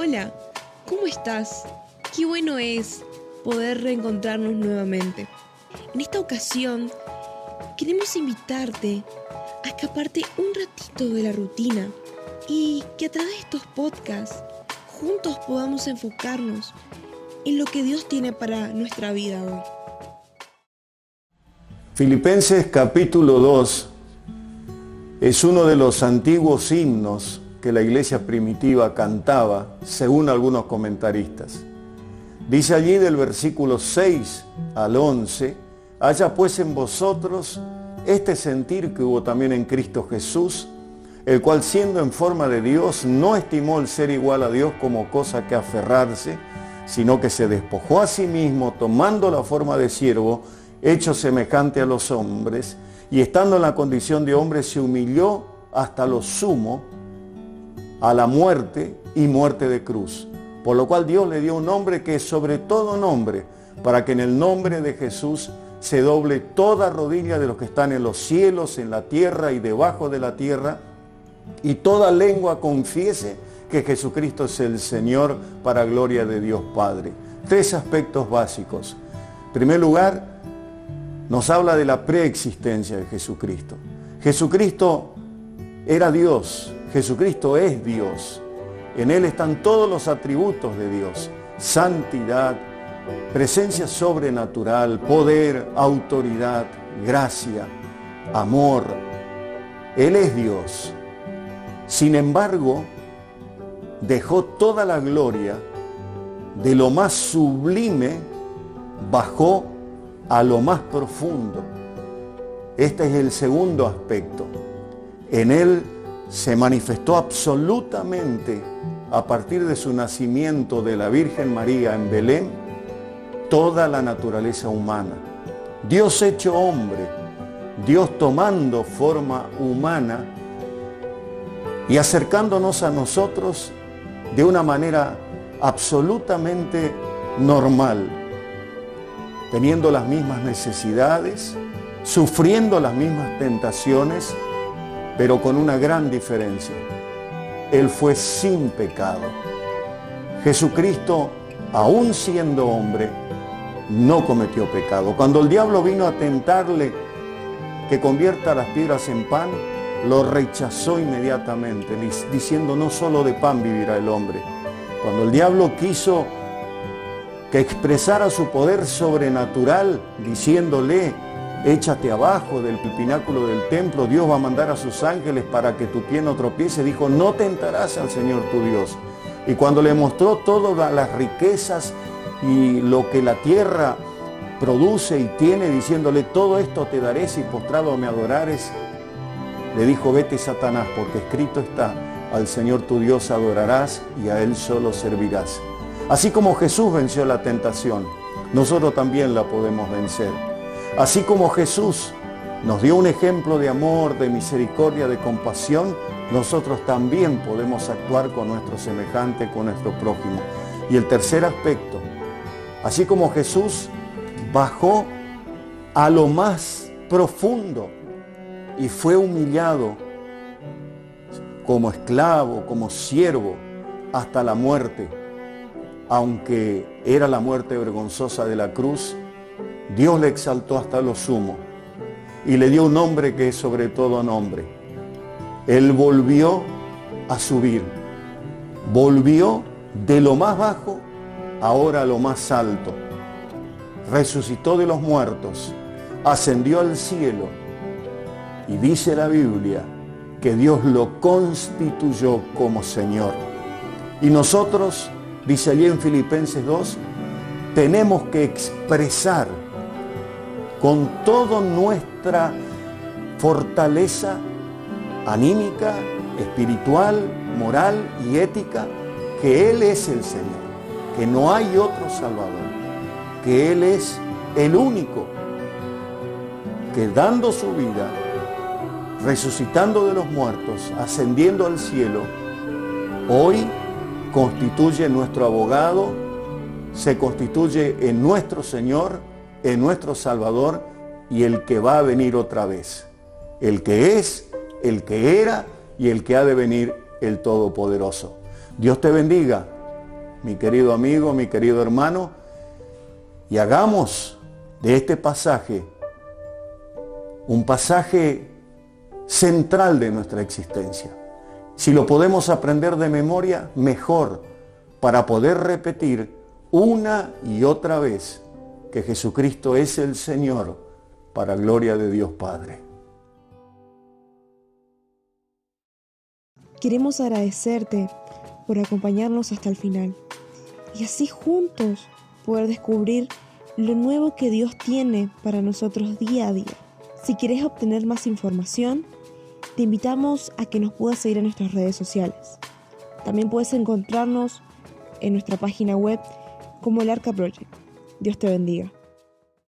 Hola, ¿cómo estás? Qué bueno es poder reencontrarnos nuevamente. En esta ocasión, queremos invitarte a escaparte un ratito de la rutina y que a través de estos podcasts juntos podamos enfocarnos en lo que Dios tiene para nuestra vida hoy. Filipenses capítulo 2 es uno de los antiguos himnos que la iglesia primitiva cantaba, según algunos comentaristas. Dice allí del versículo 6 al 11, haya pues en vosotros este sentir que hubo también en Cristo Jesús, el cual siendo en forma de Dios no estimó el ser igual a Dios como cosa que aferrarse, sino que se despojó a sí mismo tomando la forma de siervo, hecho semejante a los hombres, y estando en la condición de hombre se humilló hasta lo sumo, a la muerte y muerte de cruz. Por lo cual Dios le dio un nombre que es sobre todo nombre, para que en el nombre de Jesús se doble toda rodilla de los que están en los cielos, en la tierra y debajo de la tierra, y toda lengua confiese que Jesucristo es el Señor para gloria de Dios Padre. Tres aspectos básicos. En primer lugar, nos habla de la preexistencia de Jesucristo. Jesucristo era Dios, Jesucristo es Dios. En Él están todos los atributos de Dios. Santidad, presencia sobrenatural, poder, autoridad, gracia, amor. Él es Dios. Sin embargo, dejó toda la gloria de lo más sublime, bajó a lo más profundo. Este es el segundo aspecto. En Él se manifestó absolutamente a partir de su nacimiento de la Virgen María en Belén toda la naturaleza humana. Dios hecho hombre, Dios tomando forma humana y acercándonos a nosotros de una manera absolutamente normal, teniendo las mismas necesidades, sufriendo las mismas tentaciones, pero con una gran diferencia. Él fue sin pecado. Jesucristo, aún siendo hombre, no cometió pecado. Cuando el diablo vino a tentarle que convierta las piedras en pan, lo rechazó inmediatamente, diciendo no solo de pan vivirá el hombre. Cuando el diablo quiso que expresara su poder sobrenatural, diciéndole, échate abajo del pináculo del templo, Dios va a mandar a sus ángeles para que tu pie no tropiece. Dijo, no tentarás al Señor tu Dios. Y cuando le mostró todas las riquezas y lo que la tierra produce y tiene, diciéndole, todo esto te daré si postrado me adorares, le dijo, vete Satanás, porque escrito está, al Señor tu Dios adorarás y a Él solo servirás. Así como Jesús venció la tentación, nosotros también la podemos vencer. Así como Jesús nos dio un ejemplo de amor, de misericordia, de compasión, nosotros también podemos actuar con nuestro semejante, con nuestro prójimo. Y el tercer aspecto, así como Jesús bajó a lo más profundo y fue humillado como esclavo, como siervo, hasta la muerte, aunque era la muerte vergonzosa de la cruz, Dios le exaltó hasta lo sumo y le dio un nombre que es sobre todo nombre. Él volvió a subir, volvió de lo más bajo ahora a lo más alto. Resucitó de los muertos, ascendió al cielo y dice la Biblia que Dios lo constituyó como Señor. Y nosotros, dice allí en Filipenses 2, tenemos que expresar con toda nuestra fortaleza anímica, espiritual, moral y ética, que Él es el Señor, que no hay otro Salvador, que Él es el único que dando su vida, resucitando de los muertos, ascendiendo al cielo, hoy constituye nuestro abogado, se constituye en nuestro Señor en nuestro Salvador y el que va a venir otra vez. El que es, el que era y el que ha de venir el Todopoderoso. Dios te bendiga mi querido amigo, mi querido hermano, y hagamos de este pasaje un pasaje central de nuestra existencia. Si lo podemos aprender de memoria, mejor, para poder repetir una y otra vez que Jesucristo es el Señor para gloria de Dios Padre. Queremos agradecerte por acompañarnos hasta el final y así juntos poder descubrir lo nuevo que Dios tiene para nosotros día a día. Si quieres obtener más información, te invitamos a que nos puedas seguir en nuestras redes sociales. También puedes encontrarnos en nuestra página web como el Arca Project. Dios te bendiga.